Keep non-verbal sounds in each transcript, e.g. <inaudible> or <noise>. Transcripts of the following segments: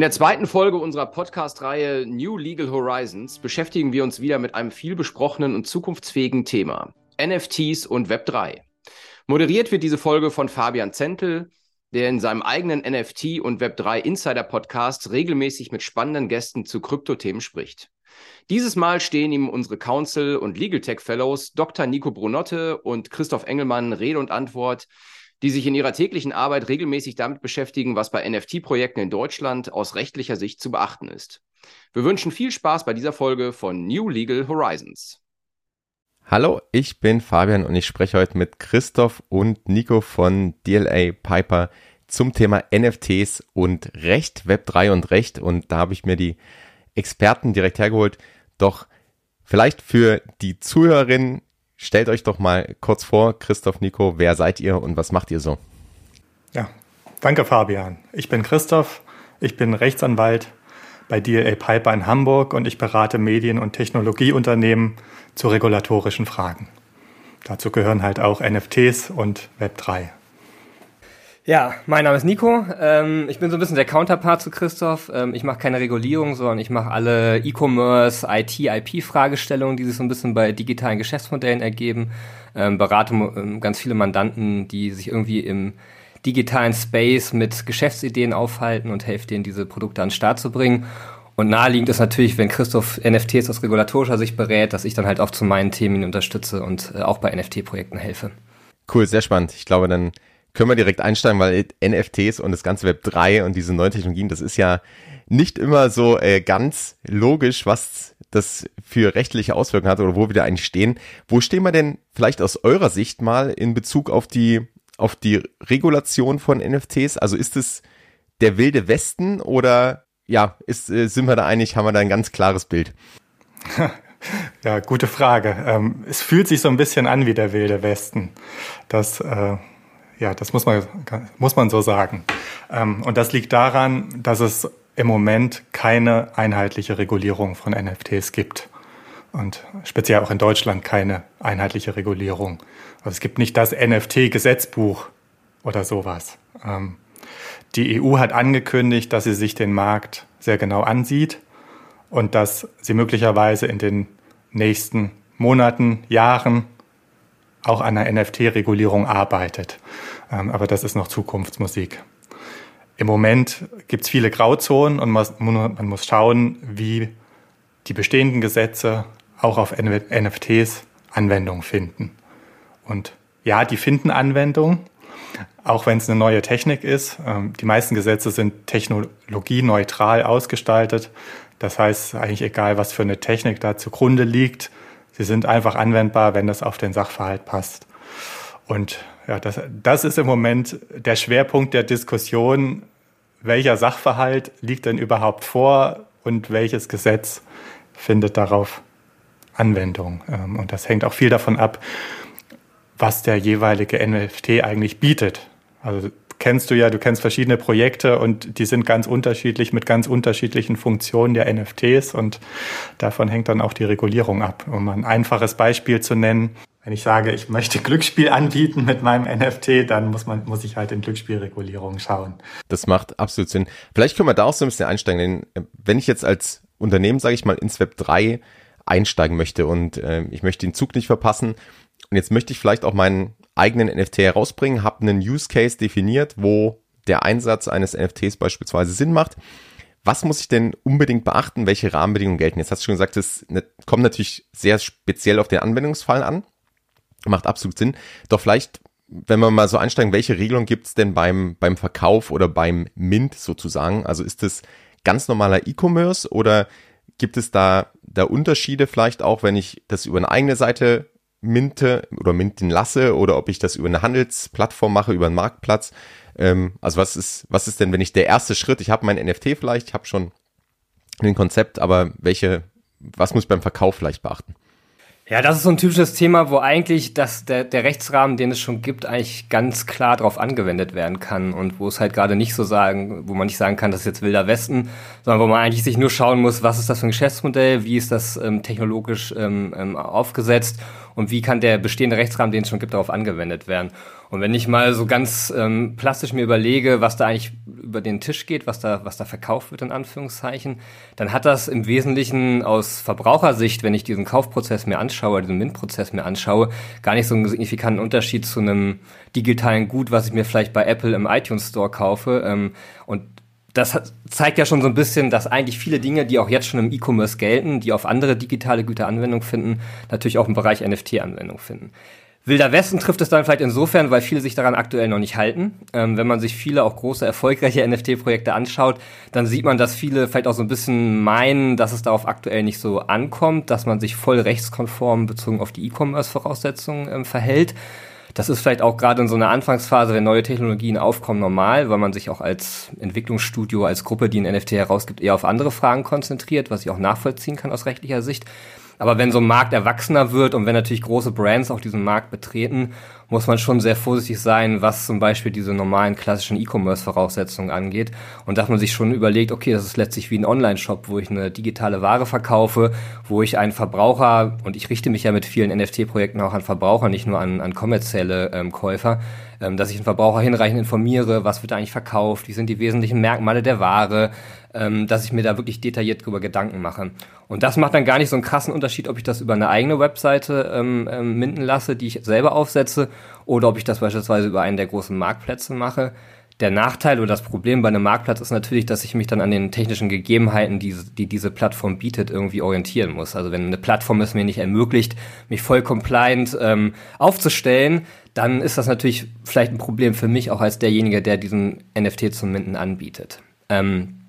In der zweiten Folge unserer Podcast-Reihe New Legal Horizons beschäftigen wir uns wieder mit einem viel besprochenen und zukunftsfähigen Thema: NFTs und Web3. Moderiert wird diese Folge von Fabian Zentel, der in seinem eigenen NFT und Web3 Insider Podcast regelmäßig mit spannenden Gästen zu Kryptothemen spricht. Dieses Mal stehen ihm unsere Council und Legal Tech Fellows Dr. Nico Brunotte und Christoph Engelmann Rede und Antwort die sich in ihrer täglichen Arbeit regelmäßig damit beschäftigen, was bei NFT-Projekten in Deutschland aus rechtlicher Sicht zu beachten ist. Wir wünschen viel Spaß bei dieser Folge von New Legal Horizons. Hallo, ich bin Fabian und ich spreche heute mit Christoph und Nico von DLA Piper zum Thema NFTs und Recht, Web3 und Recht. Und da habe ich mir die Experten direkt hergeholt. Doch vielleicht für die Zuhörerinnen Stellt euch doch mal kurz vor, Christoph, Nico, wer seid ihr und was macht ihr so? Ja, danke Fabian. Ich bin Christoph, ich bin Rechtsanwalt bei DLA Piper in Hamburg und ich berate Medien- und Technologieunternehmen zu regulatorischen Fragen. Dazu gehören halt auch NFTs und Web3. Ja, mein Name ist Nico. Ähm, ich bin so ein bisschen der Counterpart zu Christoph. Ähm, ich mache keine Regulierung, sondern ich mache alle E-Commerce, IT, IP-Fragestellungen, die sich so ein bisschen bei digitalen Geschäftsmodellen ergeben. Ähm, berate ähm, ganz viele Mandanten, die sich irgendwie im digitalen Space mit Geschäftsideen aufhalten und helfe denen, diese Produkte an den Start zu bringen. Und naheliegend ist natürlich, wenn Christoph NFTs aus regulatorischer Sicht berät, dass ich dann halt auch zu meinen Themen unterstütze und äh, auch bei NFT-Projekten helfe. Cool, sehr spannend. Ich glaube, dann können wir direkt einsteigen, weil NFTs und das ganze Web 3 und diese neuen Technologien, das ist ja nicht immer so äh, ganz logisch, was das für rechtliche Auswirkungen hat oder wo wir da eigentlich stehen. Wo stehen wir denn vielleicht aus eurer Sicht mal in Bezug auf die, auf die Regulation von NFTs? Also ist es der wilde Westen oder ja, ist, äh, sind wir da einig, haben wir da ein ganz klares Bild? <laughs> Ja, gute Frage. Ähm, es fühlt sich so ein bisschen an wie der wilde Westen. Das äh, ja, das muss man, muss man so sagen. Ähm, und das liegt daran, dass es im Moment keine einheitliche Regulierung von NFTs gibt. Und speziell auch in Deutschland keine einheitliche Regulierung. Also es gibt nicht das NFT-Gesetzbuch oder sowas. Ähm, die EU hat angekündigt, dass sie sich den Markt sehr genau ansieht und dass sie möglicherweise in den nächsten Monaten, Jahren auch an einer NFT-Regulierung arbeitet. Ähm, aber das ist noch Zukunftsmusik. Im Moment gibt es viele Grauzonen und man muss schauen, wie die bestehenden Gesetze auch auf NFTs Anwendung finden. Und ja, die finden Anwendung, auch wenn es eine neue Technik ist. Ähm, die meisten Gesetze sind technologieneutral ausgestaltet. Das heißt eigentlich egal, was für eine Technik da zugrunde liegt, Sie sind einfach anwendbar, wenn das auf den Sachverhalt passt. Und ja, das, das ist im Moment der Schwerpunkt der Diskussion. Welcher Sachverhalt liegt denn überhaupt vor und welches Gesetz findet darauf Anwendung? Ähm, und das hängt auch viel davon ab, was der jeweilige NFT eigentlich bietet. Also kennst du ja, du kennst verschiedene Projekte und die sind ganz unterschiedlich mit ganz unterschiedlichen Funktionen der NFTs und davon hängt dann auch die Regulierung ab. Um ein einfaches Beispiel zu nennen, wenn ich sage, ich möchte <laughs> Glücksspiel anbieten mit meinem NFT, dann muss man, muss ich halt in Glücksspielregulierung schauen. Das macht absolut Sinn. Vielleicht können wir da auch so ein bisschen einsteigen, denn äh, wenn ich jetzt als Unternehmen, sage ich mal, ins Web 3 einsteigen möchte und äh, ich möchte den Zug nicht verpassen und jetzt möchte ich vielleicht auch meinen eigenen NFT herausbringen, habe einen Use Case definiert, wo der Einsatz eines NFTs beispielsweise Sinn macht. Was muss ich denn unbedingt beachten? Welche Rahmenbedingungen gelten? Jetzt hast du schon gesagt, es ne, kommt natürlich sehr speziell auf den Anwendungsfall an. Macht absolut Sinn. Doch vielleicht, wenn wir mal so einsteigen, welche Regelung gibt es denn beim, beim Verkauf oder beim Mint sozusagen? Also ist es ganz normaler E-Commerce oder gibt es da, da Unterschiede vielleicht auch, wenn ich das über eine eigene Seite minte oder minten lasse oder ob ich das über eine Handelsplattform mache, über einen Marktplatz. Ähm, also was ist, was ist denn, wenn ich der erste Schritt, ich habe mein NFT vielleicht, ich habe schon ein Konzept, aber welche, was muss ich beim Verkauf vielleicht beachten? Ja, das ist so ein typisches Thema, wo eigentlich das, der, der Rechtsrahmen, den es schon gibt, eigentlich ganz klar darauf angewendet werden kann und wo es halt gerade nicht so sagen, wo man nicht sagen kann, das ist jetzt wilder Westen, sondern wo man eigentlich sich nur schauen muss, was ist das für ein Geschäftsmodell, wie ist das ähm, technologisch ähm, ähm, aufgesetzt und wie kann der bestehende Rechtsrahmen, den es schon gibt, darauf angewendet werden. Und wenn ich mal so ganz ähm, plastisch mir überlege, was da eigentlich über den Tisch geht, was da, was da verkauft wird, in Anführungszeichen, dann hat das im Wesentlichen aus Verbrauchersicht, wenn ich diesen Kaufprozess mir anschaue, diesen MINT-Prozess mir anschaue, gar nicht so einen signifikanten Unterschied zu einem digitalen Gut, was ich mir vielleicht bei Apple im iTunes Store kaufe. Ähm, und das zeigt ja schon so ein bisschen, dass eigentlich viele Dinge, die auch jetzt schon im E-Commerce gelten, die auf andere digitale Güter Anwendung finden, natürlich auch im Bereich NFT Anwendung finden. Wilder Westen trifft es dann vielleicht insofern, weil viele sich daran aktuell noch nicht halten. Ähm, wenn man sich viele auch große, erfolgreiche NFT-Projekte anschaut, dann sieht man, dass viele vielleicht auch so ein bisschen meinen, dass es darauf aktuell nicht so ankommt, dass man sich voll rechtskonform bezogen auf die E-Commerce-Voraussetzungen ähm, verhält. Das ist vielleicht auch gerade in so einer Anfangsphase, wenn neue Technologien aufkommen, normal, weil man sich auch als Entwicklungsstudio, als Gruppe, die ein NFT herausgibt, eher auf andere Fragen konzentriert, was ich auch nachvollziehen kann aus rechtlicher Sicht. Aber wenn so ein Markt erwachsener wird und wenn natürlich große Brands auch diesen Markt betreten, muss man schon sehr vorsichtig sein, was zum Beispiel diese normalen klassischen E-Commerce-Voraussetzungen angeht. Und dass man sich schon überlegt, okay, das ist letztlich wie ein Online-Shop, wo ich eine digitale Ware verkaufe, wo ich einen Verbraucher, und ich richte mich ja mit vielen NFT-Projekten auch an Verbraucher, nicht nur an, an kommerzielle ähm, Käufer, ähm, dass ich den Verbraucher hinreichend informiere, was wird eigentlich verkauft, wie sind die wesentlichen Merkmale der Ware, ähm, dass ich mir da wirklich detailliert drüber Gedanken mache. Und das macht dann gar nicht so einen krassen Unterschied, ob ich das über eine eigene Webseite ähm, ähm, minden lasse, die ich selber aufsetze, oder ob ich das beispielsweise über einen der großen Marktplätze mache. Der Nachteil oder das Problem bei einem Marktplatz ist natürlich, dass ich mich dann an den technischen Gegebenheiten, die, die diese Plattform bietet, irgendwie orientieren muss. Also wenn eine Plattform es mir nicht ermöglicht, mich voll compliant ähm, aufzustellen, dann ist das natürlich vielleicht ein Problem für mich auch als derjenige, der diesen NFT zum Minden anbietet. Ähm,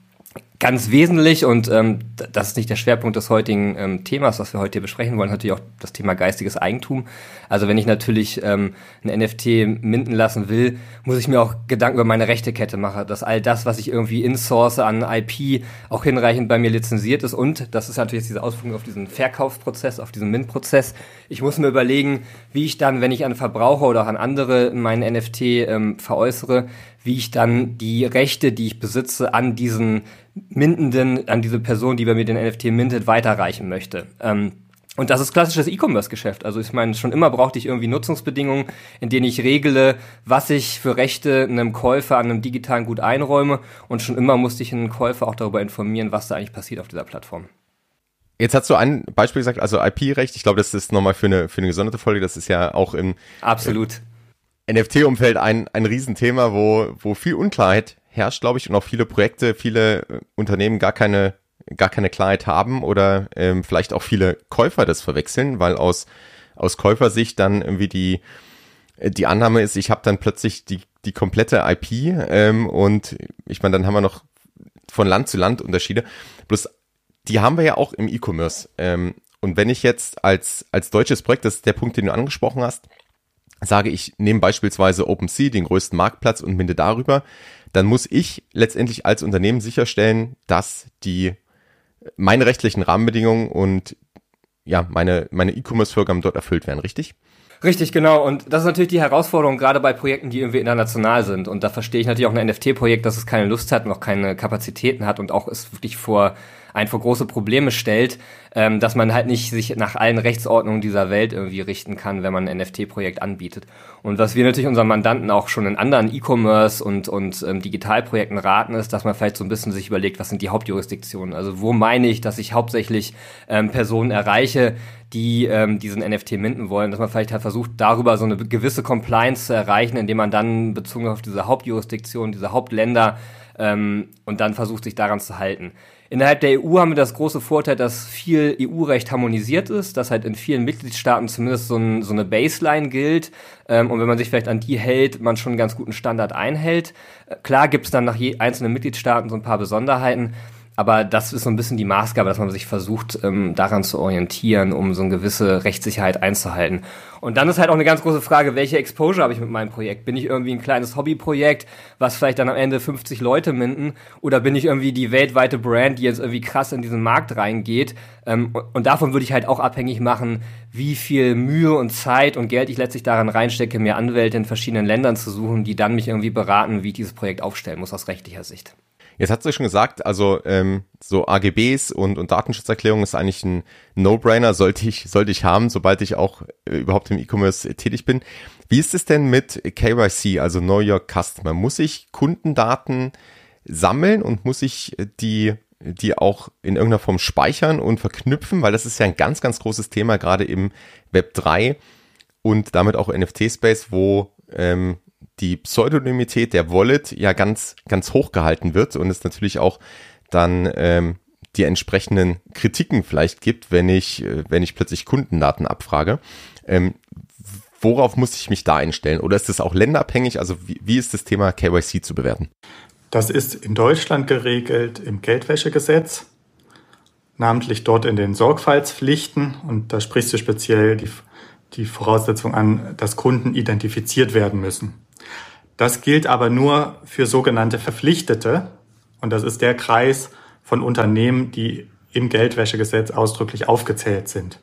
ganz wesentlich und ähm, das ist nicht der Schwerpunkt des heutigen ähm, Themas, was wir heute hier besprechen wollen, natürlich auch das Thema geistiges Eigentum. Also wenn ich natürlich ähm, ein NFT minden lassen will, muss ich mir auch Gedanken über meine Rechtekette machen, dass all das, was ich irgendwie insource an IP, auch hinreichend bei mir lizenziert ist und das ist natürlich jetzt diese Auswirkung auf diesen Verkaufsprozess, auf diesen Mint-Prozess. Ich muss mir überlegen, wie ich dann, wenn ich an Verbraucher oder auch an andere meinen NFT ähm, veräußere, wie ich dann die Rechte, die ich besitze, an diesen Mintenden, an diese Person, die bei mir den NFT mintet, weiterreichen möchte. Ähm, und das ist klassisches E-Commerce-Geschäft. Also ich meine, schon immer brauchte ich irgendwie Nutzungsbedingungen, in denen ich regle, was ich für Rechte einem Käufer an einem digitalen Gut einräume. Und schon immer musste ich einen Käufer auch darüber informieren, was da eigentlich passiert auf dieser Plattform. Jetzt hast du ein Beispiel gesagt, also IP-Recht. Ich glaube, das ist nochmal für eine, für eine gesonderte Folge. Das ist ja auch im Absolut. NFT-Umfeld ein, ein Riesenthema, wo, wo viel Unklarheit herrscht, glaube ich, und auch viele Projekte, viele äh, Unternehmen gar keine, gar keine Klarheit haben oder ähm, vielleicht auch viele Käufer das verwechseln, weil aus, aus Käufersicht dann irgendwie die, äh, die Annahme ist, ich habe dann plötzlich die, die komplette IP ähm, und ich meine, dann haben wir noch von Land zu Land Unterschiede. Bloß die haben wir ja auch im E-Commerce. Ähm, und wenn ich jetzt als, als deutsches Projekt, das ist der Punkt, den du angesprochen hast, sage ich, nehme beispielsweise OpenSea, den größten Marktplatz und binde darüber, dann muss ich letztendlich als Unternehmen sicherstellen, dass die meine rechtlichen Rahmenbedingungen und ja, meine, meine E-Commerce-Vorgaben dort erfüllt werden, richtig? Richtig, genau. Und das ist natürlich die Herausforderung, gerade bei Projekten, die irgendwie international sind. Und da verstehe ich natürlich auch ein NFT-Projekt, dass es keine Lust hat, noch keine Kapazitäten hat und auch es wirklich vor ein vor große Probleme stellt, ähm, dass man halt nicht sich nach allen Rechtsordnungen dieser Welt irgendwie richten kann, wenn man ein NFT-Projekt anbietet. Und was wir natürlich unseren Mandanten auch schon in anderen E-Commerce und, und ähm, Digitalprojekten raten, ist, dass man vielleicht so ein bisschen sich überlegt, was sind die Hauptjurisdiktionen? Also wo meine ich, dass ich hauptsächlich ähm, Personen erreiche, die ähm, diesen NFT minden wollen, dass man vielleicht halt versucht, darüber so eine gewisse Compliance zu erreichen, indem man dann bezogen auf diese Hauptjurisdiktion, diese Hauptländer ähm, und dann versucht, sich daran zu halten. Innerhalb der EU haben wir das große Vorteil, dass viel EU-Recht harmonisiert ist, dass halt in vielen Mitgliedstaaten zumindest so, ein, so eine Baseline gilt. Ähm, und wenn man sich vielleicht an die hält, man schon einen ganz guten Standard einhält. Äh, klar gibt es dann nach je einzelnen Mitgliedstaaten so ein paar Besonderheiten. Aber das ist so ein bisschen die Maßgabe, dass man sich versucht, ähm, daran zu orientieren, um so eine gewisse Rechtssicherheit einzuhalten. Und dann ist halt auch eine ganz große Frage, welche Exposure habe ich mit meinem Projekt? Bin ich irgendwie ein kleines Hobbyprojekt, was vielleicht dann am Ende 50 Leute minden? Oder bin ich irgendwie die weltweite Brand, die jetzt irgendwie krass in diesen Markt reingeht? Ähm, und davon würde ich halt auch abhängig machen, wie viel Mühe und Zeit und Geld ich letztlich daran reinstecke, mir Anwälte in verschiedenen Ländern zu suchen, die dann mich irgendwie beraten, wie ich dieses Projekt aufstellen muss aus rechtlicher Sicht. Jetzt hat du schon gesagt, also ähm, so AGBs und, und Datenschutzerklärung ist eigentlich ein No-Brainer, sollte ich, sollte ich haben, sobald ich auch äh, überhaupt im E-Commerce tätig bin. Wie ist es denn mit KYC, also Know Your Customer? Muss ich Kundendaten sammeln und muss ich die die auch in irgendeiner Form speichern und verknüpfen, weil das ist ja ein ganz, ganz großes Thema, gerade im Web 3 und damit auch NFT-Space, wo ähm, die Pseudonymität der Wallet ja ganz, ganz hoch gehalten wird und es natürlich auch dann ähm, die entsprechenden Kritiken vielleicht gibt, wenn ich, äh, wenn ich plötzlich Kundendaten abfrage. Ähm, worauf muss ich mich da einstellen? Oder ist das auch länderabhängig? Also wie, wie ist das Thema KYC zu bewerten? Das ist in Deutschland geregelt im Geldwäschegesetz, namentlich dort in den Sorgfaltspflichten. Und da sprichst du speziell die, die Voraussetzung an, dass Kunden identifiziert werden müssen. Das gilt aber nur für sogenannte Verpflichtete. Und das ist der Kreis von Unternehmen, die im Geldwäschegesetz ausdrücklich aufgezählt sind.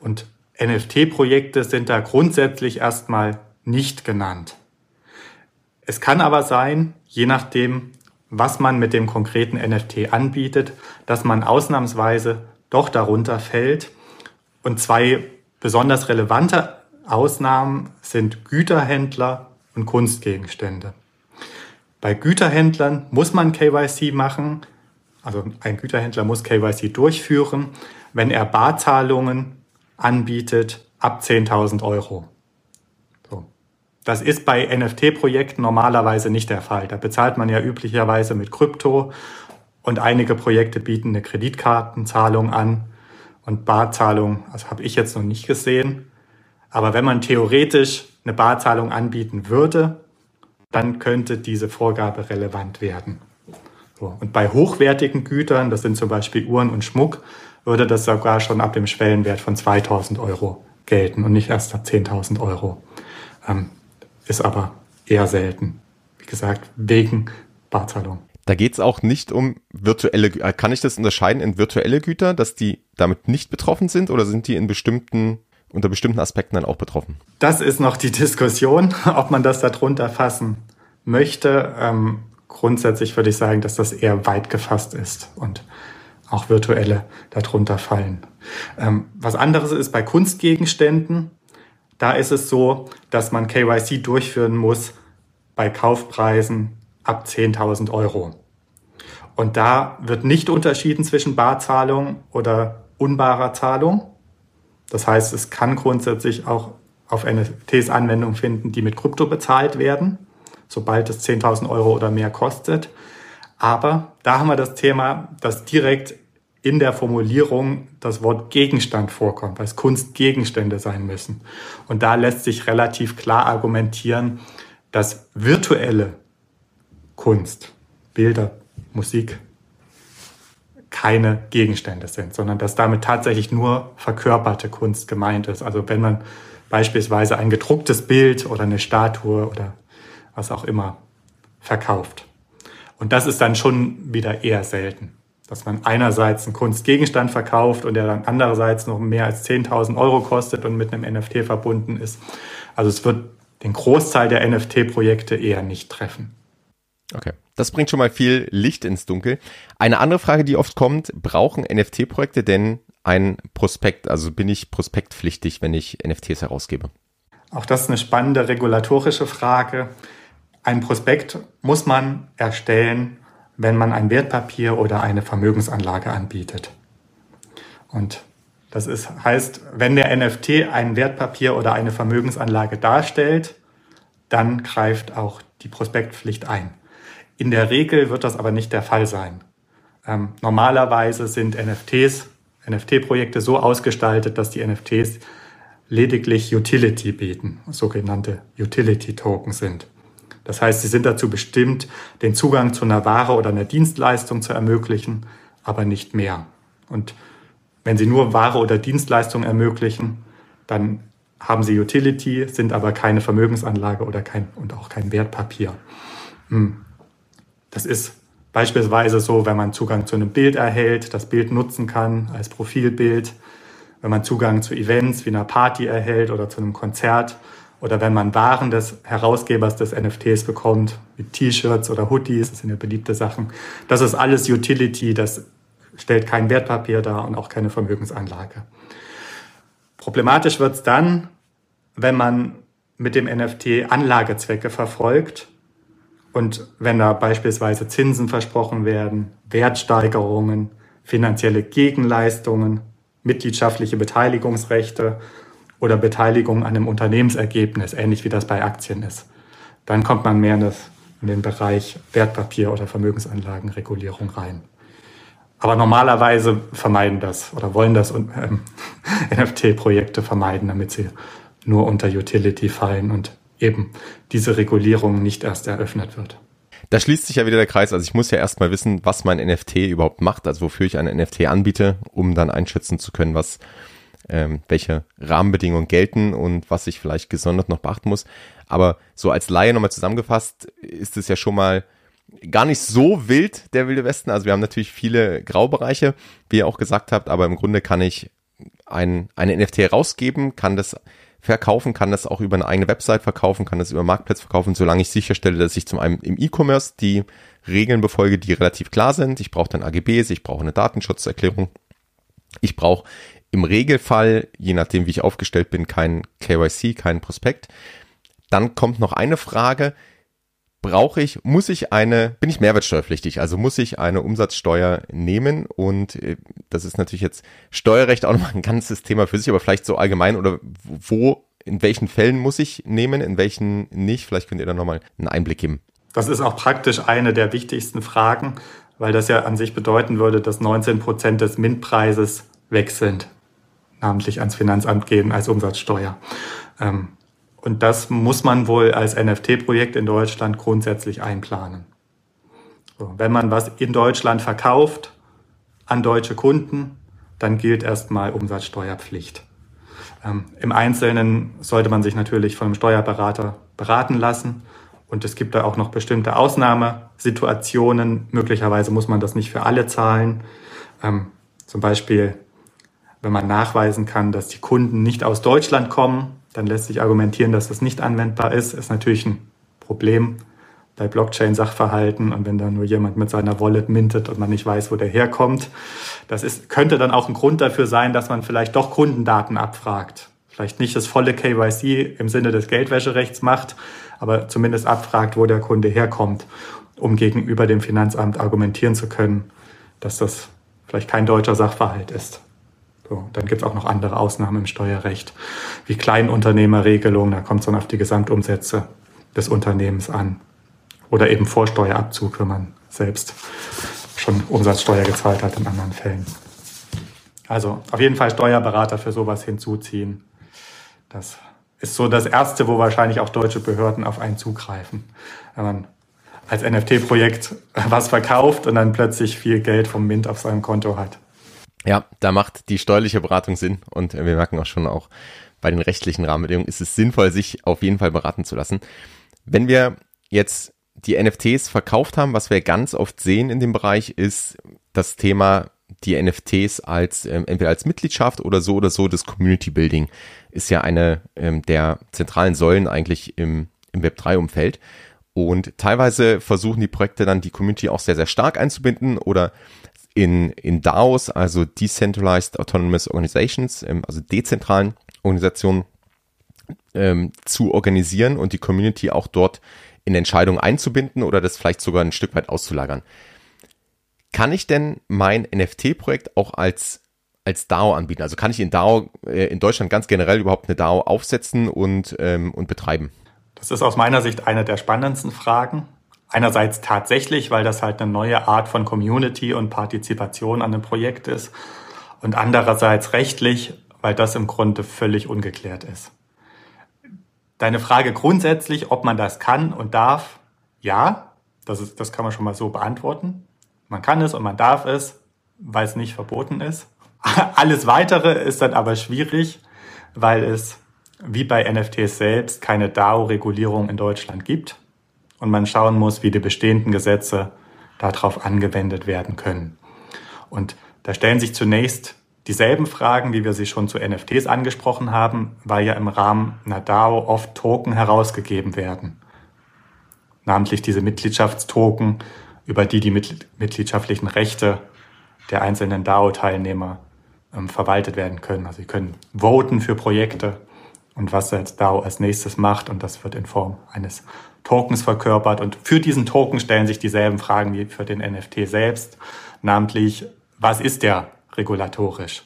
Und NFT-Projekte sind da grundsätzlich erstmal nicht genannt. Es kann aber sein, je nachdem, was man mit dem konkreten NFT anbietet, dass man ausnahmsweise doch darunter fällt. Und zwei besonders relevante Ausnahmen sind Güterhändler und Kunstgegenstände. Bei Güterhändlern muss man KYC machen, also ein Güterhändler muss KYC durchführen, wenn er Barzahlungen anbietet ab 10.000 Euro. So. Das ist bei NFT-Projekten normalerweise nicht der Fall. Da bezahlt man ja üblicherweise mit Krypto und einige Projekte bieten eine Kreditkartenzahlung an und Barzahlung, also habe ich jetzt noch nicht gesehen. Aber wenn man theoretisch eine Barzahlung anbieten würde, dann könnte diese Vorgabe relevant werden. So. Und bei hochwertigen Gütern, das sind zum Beispiel Uhren und Schmuck, würde das sogar schon ab dem Schwellenwert von 2000 Euro gelten und nicht erst ab 10.000 Euro. Ähm, ist aber eher selten. Wie gesagt, wegen Barzahlung. Da geht es auch nicht um virtuelle, äh, kann ich das unterscheiden in virtuelle Güter, dass die damit nicht betroffen sind oder sind die in bestimmten unter bestimmten Aspekten dann auch betroffen? Das ist noch die Diskussion, <laughs> ob man das darunter fassen möchte. Ähm, grundsätzlich würde ich sagen, dass das eher weit gefasst ist und auch virtuelle darunter fallen. Ähm, was anderes ist bei Kunstgegenständen. Da ist es so, dass man KYC durchführen muss bei Kaufpreisen ab 10.000 Euro. Und da wird nicht unterschieden zwischen Barzahlung oder unbarer Zahlung. Das heißt, es kann grundsätzlich auch auf NFTs Anwendung finden, die mit Krypto bezahlt werden, sobald es 10.000 Euro oder mehr kostet. Aber da haben wir das Thema, dass direkt in der Formulierung das Wort Gegenstand vorkommt, weil es Kunstgegenstände sein müssen. Und da lässt sich relativ klar argumentieren, dass virtuelle Kunst, Bilder, Musik, keine Gegenstände sind, sondern dass damit tatsächlich nur verkörperte Kunst gemeint ist. Also wenn man beispielsweise ein gedrucktes Bild oder eine Statue oder was auch immer verkauft. Und das ist dann schon wieder eher selten, dass man einerseits einen Kunstgegenstand verkauft und der dann andererseits noch mehr als 10.000 Euro kostet und mit einem NFT verbunden ist. Also es wird den Großteil der NFT-Projekte eher nicht treffen. Okay. Das bringt schon mal viel Licht ins Dunkel. Eine andere Frage, die oft kommt, brauchen NFT-Projekte denn ein Prospekt? Also bin ich prospektpflichtig, wenn ich NFTs herausgebe? Auch das ist eine spannende regulatorische Frage. Ein Prospekt muss man erstellen, wenn man ein Wertpapier oder eine Vermögensanlage anbietet. Und das ist, heißt, wenn der NFT ein Wertpapier oder eine Vermögensanlage darstellt, dann greift auch die Prospektpflicht ein. In der Regel wird das aber nicht der Fall sein. Ähm, normalerweise sind NFTs, NFT-Projekte so ausgestaltet, dass die NFTs lediglich Utility bieten, sogenannte Utility-Token sind. Das heißt, sie sind dazu bestimmt, den Zugang zu einer Ware oder einer Dienstleistung zu ermöglichen, aber nicht mehr. Und wenn sie nur Ware oder Dienstleistung ermöglichen, dann haben sie Utility, sind aber keine Vermögensanlage oder kein, und auch kein Wertpapier. Hm. Das ist beispielsweise so, wenn man Zugang zu einem Bild erhält, das Bild nutzen kann als Profilbild, wenn man Zugang zu Events wie einer Party erhält oder zu einem Konzert oder wenn man Waren des Herausgebers des NFTs bekommt, wie T-Shirts oder Hoodies, das sind ja beliebte Sachen. Das ist alles Utility, das stellt kein Wertpapier dar und auch keine Vermögensanlage. Problematisch wird es dann, wenn man mit dem NFT Anlagezwecke verfolgt und wenn da beispielsweise Zinsen versprochen werden, Wertsteigerungen, finanzielle Gegenleistungen, mitgliedschaftliche Beteiligungsrechte oder Beteiligung an einem Unternehmensergebnis, ähnlich wie das bei Aktien ist. Dann kommt man mehr in, das, in den Bereich Wertpapier- oder Vermögensanlagenregulierung rein. Aber normalerweise vermeiden das oder wollen das ähm, <laughs> NFT-Projekte vermeiden, damit sie nur unter Utility fallen und eben diese Regulierung nicht erst eröffnet wird. Da schließt sich ja wieder der Kreis. Also ich muss ja erstmal wissen, was mein NFT überhaupt macht, also wofür ich ein NFT anbiete, um dann einschätzen zu können, was ähm, welche Rahmenbedingungen gelten und was ich vielleicht gesondert noch beachten muss. Aber so als Laie nochmal zusammengefasst ist es ja schon mal gar nicht so wild, der Wilde Westen. Also wir haben natürlich viele Graubereiche, wie ihr auch gesagt habt, aber im Grunde kann ich ein, eine NFT rausgeben, kann das verkaufen, kann das auch über eine eigene Website verkaufen, kann das über Marktplatz verkaufen, solange ich sicherstelle, dass ich zum einen im E-Commerce die Regeln befolge, die relativ klar sind. Ich brauche dann AGBs, ich brauche eine Datenschutzerklärung. Ich brauche im Regelfall, je nachdem wie ich aufgestellt bin, kein KYC, kein Prospekt. Dann kommt noch eine Frage, brauche ich, muss ich eine, bin ich mehrwertsteuerpflichtig, also muss ich eine Umsatzsteuer nehmen und äh, das ist natürlich jetzt Steuerrecht auch nochmal ein ganzes Thema für sich, aber vielleicht so allgemein oder wo, in welchen Fällen muss ich nehmen, in welchen nicht, vielleicht könnt ihr da nochmal einen Einblick geben. Das ist auch praktisch eine der wichtigsten Fragen, weil das ja an sich bedeuten würde, dass 19 Prozent des MINT-Preises weg sind, namentlich ans Finanzamt gehen als Umsatzsteuer. Ähm, und das muss man wohl als NFT-Projekt in Deutschland grundsätzlich einplanen. So, wenn man was in Deutschland verkauft an deutsche Kunden, dann gilt erstmal Umsatzsteuerpflicht. Ähm, Im Einzelnen sollte man sich natürlich von einem Steuerberater beraten lassen. Und es gibt da auch noch bestimmte Ausnahmesituationen. Möglicherweise muss man das nicht für alle zahlen. Ähm, zum Beispiel, wenn man nachweisen kann, dass die Kunden nicht aus Deutschland kommen, dann lässt sich argumentieren, dass das nicht anwendbar ist. Ist natürlich ein Problem bei Blockchain-Sachverhalten und wenn da nur jemand mit seiner Wallet mintet und man nicht weiß, wo der herkommt. Das ist, könnte dann auch ein Grund dafür sein, dass man vielleicht doch Kundendaten abfragt. Vielleicht nicht das volle KYC im Sinne des Geldwäscherechts macht, aber zumindest abfragt, wo der Kunde herkommt, um gegenüber dem Finanzamt argumentieren zu können, dass das vielleicht kein deutscher Sachverhalt ist. So, dann gibt es auch noch andere Ausnahmen im Steuerrecht, wie Kleinunternehmerregelung, da kommt es dann auf die Gesamtumsätze des Unternehmens an. Oder eben Vorsteuerabzug, wenn man selbst schon Umsatzsteuer gezahlt hat in anderen Fällen. Also auf jeden Fall Steuerberater für sowas hinzuziehen. Das ist so das Erste, wo wahrscheinlich auch deutsche Behörden auf einen zugreifen. Wenn man als NFT-Projekt was verkauft und dann plötzlich viel Geld vom Mint auf seinem Konto hat. Ja, da macht die steuerliche Beratung Sinn und wir merken auch schon auch bei den rechtlichen Rahmenbedingungen ist es sinnvoll, sich auf jeden Fall beraten zu lassen. Wenn wir jetzt die NFTs verkauft haben, was wir ganz oft sehen in dem Bereich, ist das Thema die NFTs als ähm, entweder als Mitgliedschaft oder so oder so das Community Building ist ja eine ähm, der zentralen Säulen eigentlich im, im Web 3 Umfeld. Und teilweise versuchen die Projekte dann die Community auch sehr, sehr stark einzubinden oder in, in DAOs, also Decentralized Autonomous Organizations, ähm, also dezentralen Organisationen, ähm, zu organisieren und die Community auch dort in Entscheidungen einzubinden oder das vielleicht sogar ein Stück weit auszulagern. Kann ich denn mein NFT-Projekt auch als, als DAO anbieten? Also kann ich in DAO, äh, in Deutschland ganz generell überhaupt eine DAO aufsetzen und, ähm, und betreiben? Das ist aus meiner Sicht eine der spannendsten Fragen. Einerseits tatsächlich, weil das halt eine neue Art von Community und Partizipation an einem Projekt ist. Und andererseits rechtlich, weil das im Grunde völlig ungeklärt ist. Deine Frage grundsätzlich, ob man das kann und darf, ja, das, ist, das kann man schon mal so beantworten. Man kann es und man darf es, weil es nicht verboten ist. <laughs> Alles weitere ist dann aber schwierig, weil es wie bei NFTs selbst keine DAO-Regulierung in Deutschland gibt und man schauen muss, wie die bestehenden Gesetze darauf angewendet werden können. Und da stellen sich zunächst dieselben Fragen, wie wir sie schon zu NFTs angesprochen haben, weil ja im Rahmen einer DAO oft Token herausgegeben werden. Namentlich diese Mitgliedschaftstoken, über die die mitgliedschaftlichen Rechte der einzelnen DAO-Teilnehmer ähm, verwaltet werden können. Also sie können voten für Projekte und was der DAO als nächstes macht und das wird in Form eines Tokens verkörpert. Und für diesen Token stellen sich dieselben Fragen wie für den NFT selbst, namentlich, was ist der regulatorisch?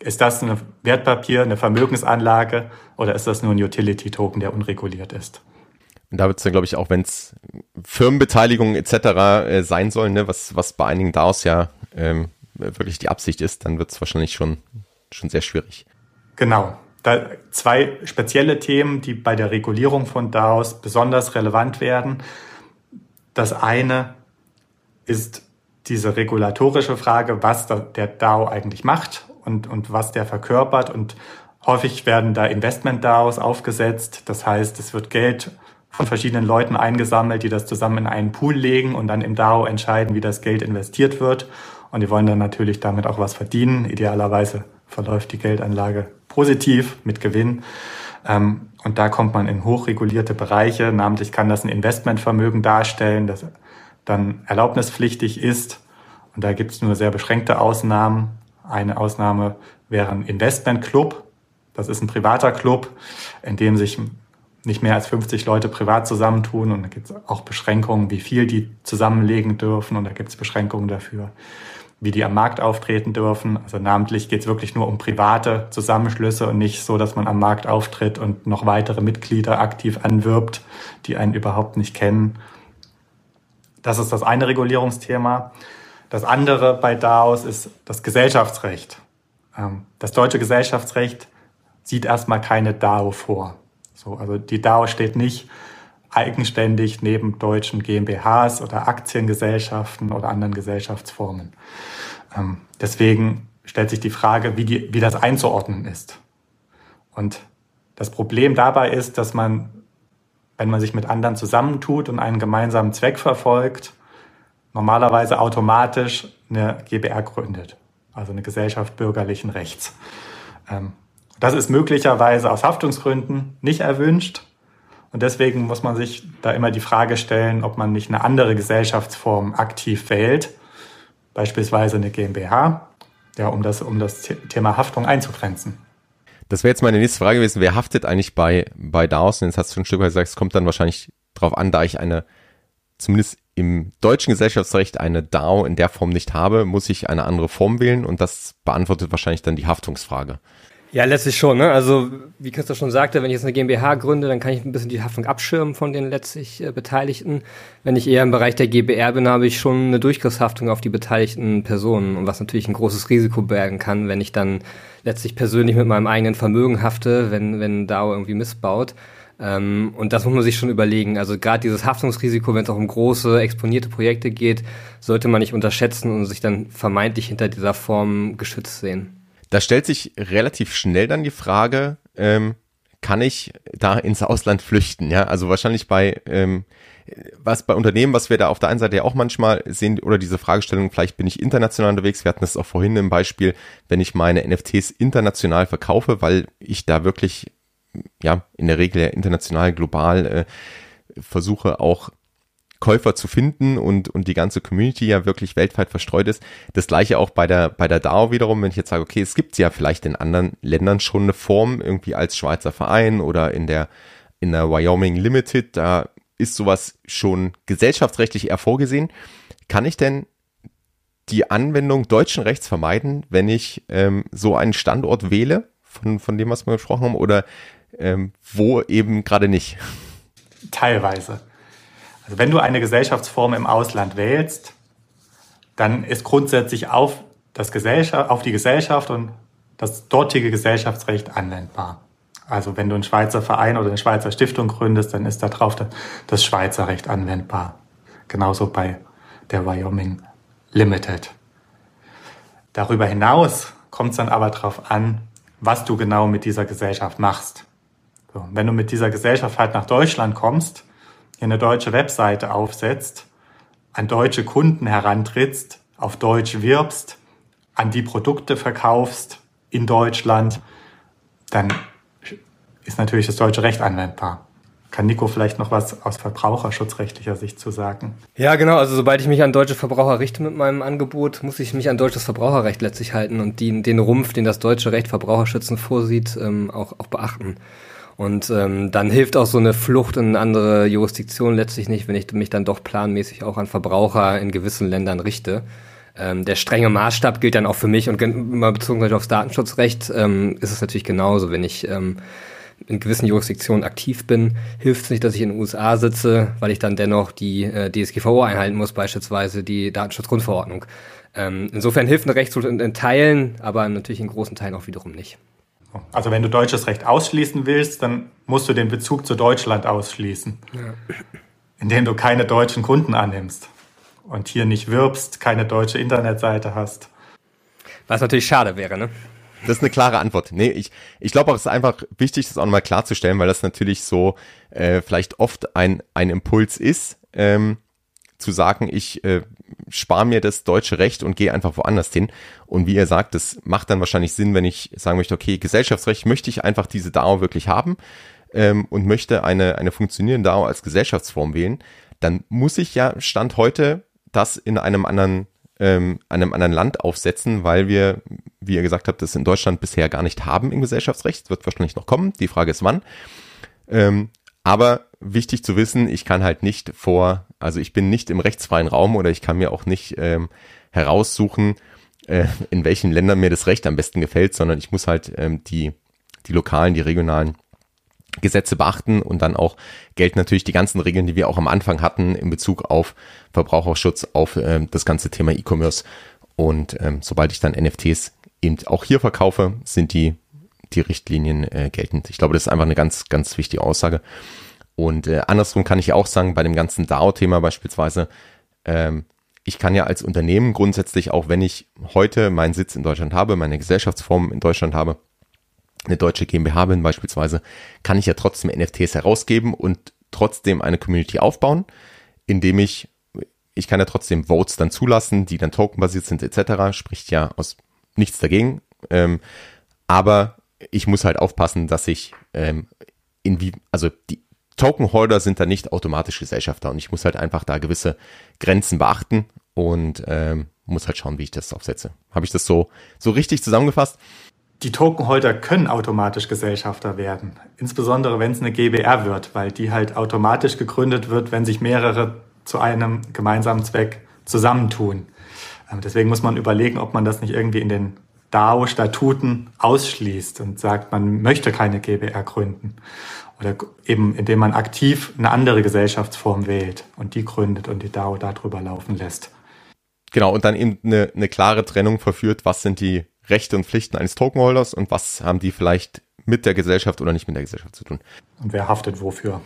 Ist das ein Wertpapier, eine Vermögensanlage oder ist das nur ein Utility-Token, der unreguliert ist? Und da wird es dann, glaube ich, auch wenn es Firmenbeteiligungen etc. Äh, sein sollen, ne, was, was bei einigen DAOs ja ähm, wirklich die Absicht ist, dann wird es wahrscheinlich schon, schon sehr schwierig. Genau. Zwei spezielle Themen, die bei der Regulierung von DAOs besonders relevant werden. Das eine ist diese regulatorische Frage, was der DAO eigentlich macht und, und was der verkörpert. Und häufig werden da Investment-DAOs aufgesetzt. Das heißt, es wird Geld von verschiedenen Leuten eingesammelt, die das zusammen in einen Pool legen und dann im DAO entscheiden, wie das Geld investiert wird. Und die wollen dann natürlich damit auch was verdienen. Idealerweise verläuft die Geldanlage positiv mit Gewinn. Ähm, und da kommt man in hochregulierte Bereiche. Namentlich kann das ein Investmentvermögen darstellen, das dann erlaubnispflichtig ist. Und da gibt es nur sehr beschränkte Ausnahmen. Eine Ausnahme wäre ein Investmentclub. Das ist ein privater Club, in dem sich nicht mehr als 50 Leute privat zusammentun. Und da gibt es auch Beschränkungen, wie viel die zusammenlegen dürfen. Und da gibt es Beschränkungen dafür, wie die am Markt auftreten dürfen. Also namentlich geht es wirklich nur um private Zusammenschlüsse und nicht so, dass man am Markt auftritt und noch weitere Mitglieder aktiv anwirbt, die einen überhaupt nicht kennen. Das ist das eine Regulierungsthema. Das andere bei DAOs ist das Gesellschaftsrecht. Ähm, das deutsche Gesellschaftsrecht sieht erstmal keine DAO vor. So, also die DAO steht nicht eigenständig neben deutschen GmbHs oder Aktiengesellschaften oder anderen Gesellschaftsformen. Ähm, deswegen stellt sich die Frage, wie, die, wie das einzuordnen ist. Und das Problem dabei ist, dass man, wenn man sich mit anderen zusammentut und einen gemeinsamen Zweck verfolgt, normalerweise automatisch eine GBR gründet, also eine Gesellschaft bürgerlichen Rechts. Ähm, das ist möglicherweise aus Haftungsgründen nicht erwünscht. Und deswegen muss man sich da immer die Frage stellen, ob man nicht eine andere Gesellschaftsform aktiv wählt, beispielsweise eine GmbH, ja, um das, um das Thema Haftung einzugrenzen. Das wäre jetzt meine nächste Frage gewesen. Wer haftet eigentlich bei, bei DAOs? Und jetzt hast du schon ein Stück weit gesagt, es kommt dann wahrscheinlich darauf an, da ich eine, zumindest im deutschen Gesellschaftsrecht eine DAO in der Form nicht habe, muss ich eine andere Form wählen und das beantwortet wahrscheinlich dann die Haftungsfrage. Ja, letztlich schon. Ne? Also wie Christoph schon sagte, wenn ich jetzt eine GmbH gründe, dann kann ich ein bisschen die Haftung abschirmen von den letztlich äh, Beteiligten. Wenn ich eher im Bereich der GBR bin, habe ich schon eine Durchgriffshaftung auf die beteiligten Personen und was natürlich ein großes Risiko bergen kann, wenn ich dann letztlich persönlich mit meinem eigenen Vermögen hafte, wenn, wenn DAO irgendwie missbaut. Ähm, und das muss man sich schon überlegen. Also gerade dieses Haftungsrisiko, wenn es auch um große, exponierte Projekte geht, sollte man nicht unterschätzen und sich dann vermeintlich hinter dieser Form geschützt sehen. Da stellt sich relativ schnell dann die Frage, ähm, kann ich da ins Ausland flüchten? Ja, also wahrscheinlich bei ähm, was bei Unternehmen, was wir da auf der einen Seite ja auch manchmal sehen, oder diese Fragestellung, vielleicht bin ich international unterwegs. Wir hatten das auch vorhin im Beispiel, wenn ich meine NFTs international verkaufe, weil ich da wirklich, ja, in der Regel ja international, global äh, versuche auch Käufer zu finden und, und die ganze Community ja wirklich weltweit verstreut ist. Das gleiche auch bei der, bei der DAO wiederum, wenn ich jetzt sage, okay, es gibt ja vielleicht in anderen Ländern schon eine Form, irgendwie als Schweizer Verein oder in der, in der Wyoming Limited, da ist sowas schon gesellschaftsrechtlich eher vorgesehen. Kann ich denn die Anwendung deutschen Rechts vermeiden, wenn ich ähm, so einen Standort wähle, von, von dem, was wir gesprochen haben, oder ähm, wo eben gerade nicht? Teilweise. Also wenn du eine Gesellschaftsform im Ausland wählst, dann ist grundsätzlich auf, das Gesellschaft, auf die Gesellschaft und das dortige Gesellschaftsrecht anwendbar. Also wenn du einen Schweizer Verein oder eine Schweizer Stiftung gründest, dann ist da drauf das Schweizer Recht anwendbar. Genauso bei der Wyoming Limited. Darüber hinaus kommt es dann aber darauf an, was du genau mit dieser Gesellschaft machst. So, wenn du mit dieser Gesellschaft halt nach Deutschland kommst, eine deutsche Webseite aufsetzt, an deutsche Kunden herantrittst, auf Deutsch wirbst, an die Produkte verkaufst in Deutschland, dann ist natürlich das deutsche Recht anwendbar. Kann Nico vielleicht noch was aus verbraucherschutzrechtlicher Sicht zu sagen? Ja, genau. Also sobald ich mich an deutsche Verbraucher richte mit meinem Angebot, muss ich mich an deutsches Verbraucherrecht letztlich halten und die, den Rumpf, den das deutsche Recht Verbraucherschützen vorsieht, ähm, auch, auch beachten. Und ähm, dann hilft auch so eine Flucht in eine andere Jurisdiktion letztlich nicht, wenn ich mich dann doch planmäßig auch an Verbraucher in gewissen Ländern richte. Ähm, der strenge Maßstab gilt dann auch für mich und immer bezogen aufs Datenschutzrecht ähm, ist es natürlich genauso, wenn ich ähm, in gewissen Jurisdiktionen aktiv bin, hilft es nicht, dass ich in den USA sitze, weil ich dann dennoch die äh, DSGVO einhalten muss, beispielsweise die Datenschutzgrundverordnung. Ähm, insofern hilft ein Rechtsschutz in, in Teilen, aber natürlich in großen Teilen auch wiederum nicht. Also wenn du deutsches Recht ausschließen willst, dann musst du den Bezug zu Deutschland ausschließen, ja. indem du keine deutschen Kunden annimmst und hier nicht wirbst, keine deutsche Internetseite hast. Was natürlich schade wäre, ne? Das ist eine klare Antwort. Nee, ich, ich glaube auch, es ist einfach wichtig, das auch nochmal klarzustellen, weil das natürlich so äh, vielleicht oft ein, ein Impuls ist, ähm, zu sagen, ich äh, spare mir das deutsche Recht und gehe einfach woanders hin. Und wie ihr sagt, das macht dann wahrscheinlich Sinn, wenn ich sagen möchte, okay, Gesellschaftsrecht möchte ich einfach diese DAO wirklich haben ähm, und möchte eine, eine funktionierende DAO als Gesellschaftsform wählen, dann muss ich ja Stand heute das in einem anderen ähm, einem anderen Land aufsetzen, weil wir, wie ihr gesagt habt, das in Deutschland bisher gar nicht haben im Gesellschaftsrecht. Das wird wahrscheinlich noch kommen. Die Frage ist wann. Ähm, aber wichtig zu wissen, ich kann halt nicht vor, also ich bin nicht im rechtsfreien Raum oder ich kann mir auch nicht ähm, heraussuchen, äh, in welchen Ländern mir das Recht am besten gefällt, sondern ich muss halt ähm, die, die lokalen, die regionalen Gesetze beachten und dann auch gelten natürlich die ganzen Regeln, die wir auch am Anfang hatten in Bezug auf Verbraucherschutz, auf äh, das ganze Thema E-Commerce. Und ähm, sobald ich dann NFTs eben auch hier verkaufe, sind die, die Richtlinien äh, geltend. Ich glaube, das ist einfach eine ganz, ganz wichtige Aussage. Und äh, andersrum kann ich auch sagen, bei dem ganzen DAO-Thema beispielsweise, ähm, ich kann ja als Unternehmen grundsätzlich, auch wenn ich heute meinen Sitz in Deutschland habe, meine Gesellschaftsform in Deutschland habe, eine deutsche GmbH bin beispielsweise, kann ich ja trotzdem NFTs herausgeben und trotzdem eine Community aufbauen, indem ich, ich kann ja trotzdem Votes dann zulassen, die dann tokenbasiert sind etc., spricht ja aus nichts dagegen, ähm, aber ich muss halt aufpassen, dass ich ähm, in wie, also die Tokenholder sind da nicht automatisch Gesellschafter und ich muss halt einfach da gewisse Grenzen beachten und ähm, muss halt schauen, wie ich das aufsetze. Habe ich das so, so richtig zusammengefasst? Die Tokenholder können automatisch Gesellschafter werden, insbesondere wenn es eine GBR wird, weil die halt automatisch gegründet wird, wenn sich mehrere zu einem gemeinsamen Zweck zusammentun. Ähm, deswegen muss man überlegen, ob man das nicht irgendwie in den DAO-Statuten ausschließt und sagt, man möchte keine GBR gründen. Oder eben indem man aktiv eine andere Gesellschaftsform wählt und die gründet und die DAO darüber laufen lässt. Genau, und dann eben eine, eine klare Trennung verführt, was sind die Rechte und Pflichten eines Tokenholders und was haben die vielleicht mit der Gesellschaft oder nicht mit der Gesellschaft zu tun. Und wer haftet wofür?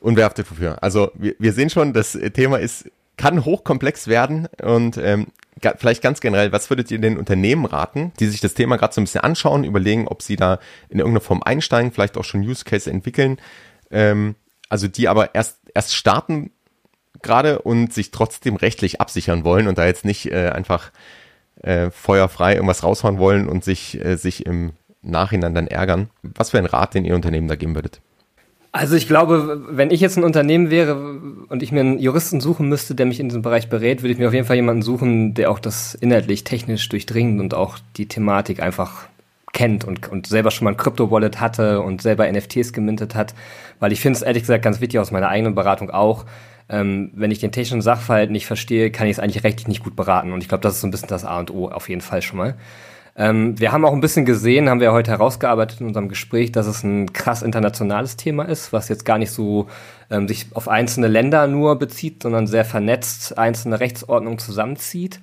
Und wer haftet wofür? Also wir, wir sehen schon, das Thema ist, kann hochkomplex werden und ähm, vielleicht ganz generell, was würdet ihr den Unternehmen raten, die sich das Thema gerade so ein bisschen anschauen, überlegen, ob sie da in irgendeiner Form einsteigen, vielleicht auch schon Use Case entwickeln, ähm, also die aber erst erst starten gerade und sich trotzdem rechtlich absichern wollen und da jetzt nicht äh, einfach äh, feuerfrei irgendwas raushauen wollen und sich, äh, sich im Nachhinein dann ärgern. Was für ein Rat, den ihr Unternehmen da geben würdet? Also ich glaube, wenn ich jetzt ein Unternehmen wäre und ich mir einen Juristen suchen müsste, der mich in diesem Bereich berät, würde ich mir auf jeden Fall jemanden suchen, der auch das inhaltlich technisch durchdringt und auch die Thematik einfach kennt und, und selber schon mal ein Krypto-Wallet hatte und selber NFTs gemintet hat. Weil ich finde es ehrlich gesagt ganz wichtig aus meiner eigenen Beratung auch, ähm, wenn ich den technischen Sachverhalt nicht verstehe, kann ich es eigentlich rechtlich nicht gut beraten. Und ich glaube, das ist so ein bisschen das A und O auf jeden Fall schon mal. Ähm, wir haben auch ein bisschen gesehen, haben wir heute herausgearbeitet in unserem Gespräch, dass es ein krass internationales Thema ist, was jetzt gar nicht so ähm, sich auf einzelne Länder nur bezieht, sondern sehr vernetzt einzelne Rechtsordnungen zusammenzieht.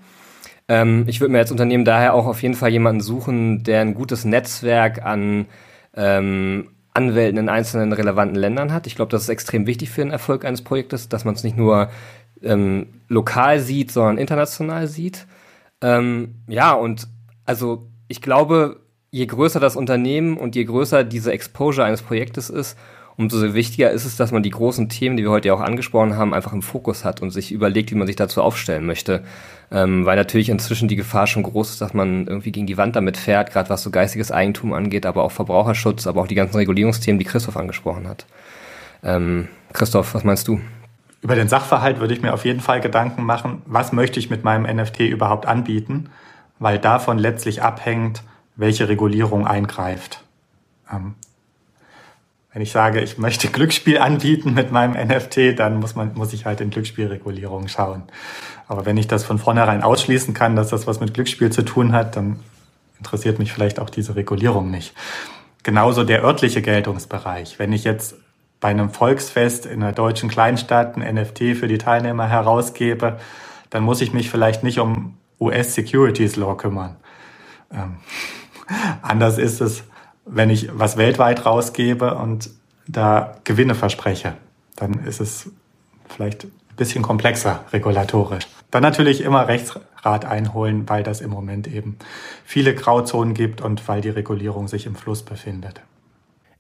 Ähm, ich würde mir als Unternehmen daher auch auf jeden Fall jemanden suchen, der ein gutes Netzwerk an ähm, Anwälten in einzelnen relevanten Ländern hat. Ich glaube, das ist extrem wichtig für den Erfolg eines Projektes, dass man es nicht nur ähm, lokal sieht, sondern international sieht. Ähm, ja, und also ich glaube, je größer das Unternehmen und je größer diese Exposure eines Projektes ist, umso wichtiger ist es, dass man die großen Themen, die wir heute ja auch angesprochen haben, einfach im Fokus hat und sich überlegt, wie man sich dazu aufstellen möchte. Ähm, weil natürlich inzwischen die Gefahr schon groß ist, dass man irgendwie gegen die Wand damit fährt, gerade was so geistiges Eigentum angeht, aber auch Verbraucherschutz, aber auch die ganzen Regulierungsthemen, die Christoph angesprochen hat. Ähm, Christoph, was meinst du? Über den Sachverhalt würde ich mir auf jeden Fall Gedanken machen, was möchte ich mit meinem NFT überhaupt anbieten, weil davon letztlich abhängt, welche Regulierung eingreift. Ähm, wenn ich sage, ich möchte <laughs> Glücksspiel anbieten mit meinem NFT, dann muss man, muss ich halt in Glücksspielregulierung schauen. Aber wenn ich das von vornherein ausschließen kann, dass das was mit Glücksspiel zu tun hat, dann interessiert mich vielleicht auch diese Regulierung nicht. Genauso der örtliche Geltungsbereich. Wenn ich jetzt bei einem Volksfest in einer deutschen Kleinstadt ein NFT für die Teilnehmer herausgebe, dann muss ich mich vielleicht nicht um US Securities Law kümmern. Ähm, anders ist es, wenn ich was weltweit rausgebe und da Gewinne verspreche, dann ist es vielleicht ein bisschen komplexer regulatorisch. Dann natürlich immer Rechtsrat einholen, weil das im Moment eben viele Grauzonen gibt und weil die Regulierung sich im Fluss befindet.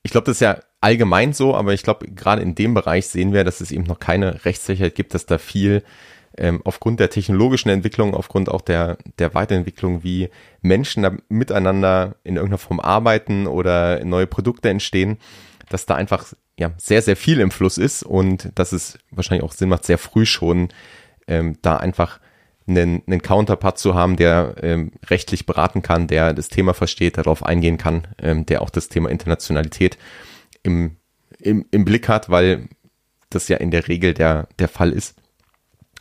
Ich glaube, das ist ja allgemein so, aber ich glaube, gerade in dem Bereich sehen wir, dass es eben noch keine Rechtssicherheit gibt, dass da viel ähm, aufgrund der technologischen Entwicklung, aufgrund auch der, der Weiterentwicklung, wie Menschen miteinander in irgendeiner Form arbeiten oder neue Produkte entstehen, dass da einfach ja, sehr, sehr viel im Fluss ist und dass es wahrscheinlich auch Sinn macht, sehr früh schon ähm, da einfach einen, einen Counterpart zu haben, der ähm, rechtlich beraten kann, der das Thema versteht, darauf eingehen kann, ähm, der auch das Thema Internationalität im, im, im Blick hat, weil das ja in der Regel der, der Fall ist.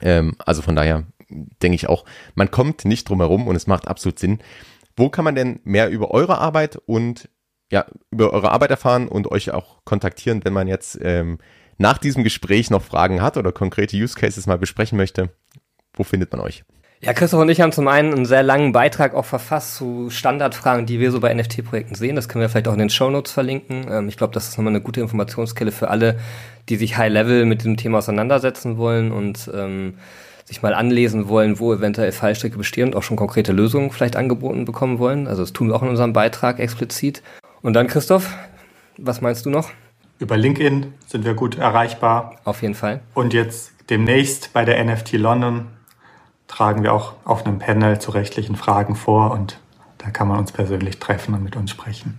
Ähm, also von daher denke ich auch, man kommt nicht drum herum und es macht absolut Sinn. Wo kann man denn mehr über eure Arbeit und ja, über eure Arbeit erfahren und euch auch kontaktieren, wenn man jetzt ähm, nach diesem Gespräch noch Fragen hat oder konkrete Use Cases mal besprechen möchte? Wo findet man euch? Ja, Christoph und ich haben zum einen einen sehr langen Beitrag auch verfasst zu Standardfragen, die wir so bei NFT-Projekten sehen. Das können wir vielleicht auch in den Show Notes verlinken. Ähm, ich glaube, das ist nochmal eine gute Informationskelle für alle, die sich High-Level mit dem Thema auseinandersetzen wollen und ähm, sich mal anlesen wollen, wo eventuell Fallstricke bestehen und auch schon konkrete Lösungen vielleicht angeboten bekommen wollen. Also das tun wir auch in unserem Beitrag explizit. Und dann, Christoph, was meinst du noch? Über LinkedIn sind wir gut erreichbar. Auf jeden Fall. Und jetzt demnächst bei der NFT London tragen wir auch auf einem Panel zu rechtlichen Fragen vor und da kann man uns persönlich treffen und mit uns sprechen.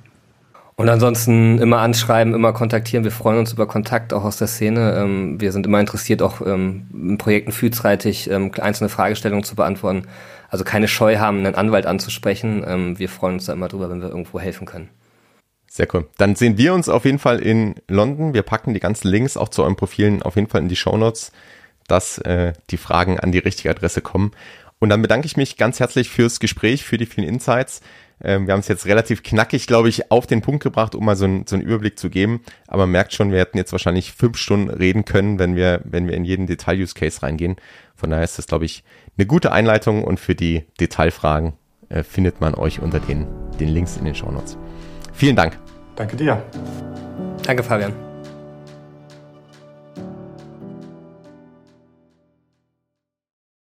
Und ansonsten immer anschreiben, immer kontaktieren. Wir freuen uns über Kontakt auch aus der Szene. Ähm, wir sind immer interessiert, auch ähm, in Projekten frühzeitig ähm, einzelne Fragestellungen zu beantworten. Also keine Scheu haben, einen Anwalt anzusprechen. Wir freuen uns da immer drüber, wenn wir irgendwo helfen können. Sehr cool. Dann sehen wir uns auf jeden Fall in London. Wir packen die ganzen Links auch zu euren Profilen auf jeden Fall in die Show Notes dass äh, die Fragen an die richtige Adresse kommen. Und dann bedanke ich mich ganz herzlich fürs Gespräch, für die vielen Insights. Ähm, wir haben es jetzt relativ knackig, glaube ich, auf den Punkt gebracht, um mal so, ein, so einen Überblick zu geben. Aber man merkt schon, wir hätten jetzt wahrscheinlich fünf Stunden reden können, wenn wir, wenn wir in jeden Detail-Use-Case reingehen. Von daher ist das, glaube ich, eine gute Einleitung und für die Detailfragen äh, findet man euch unter den, den Links in den Show Notes. Vielen Dank. Danke dir. Danke, Fabian.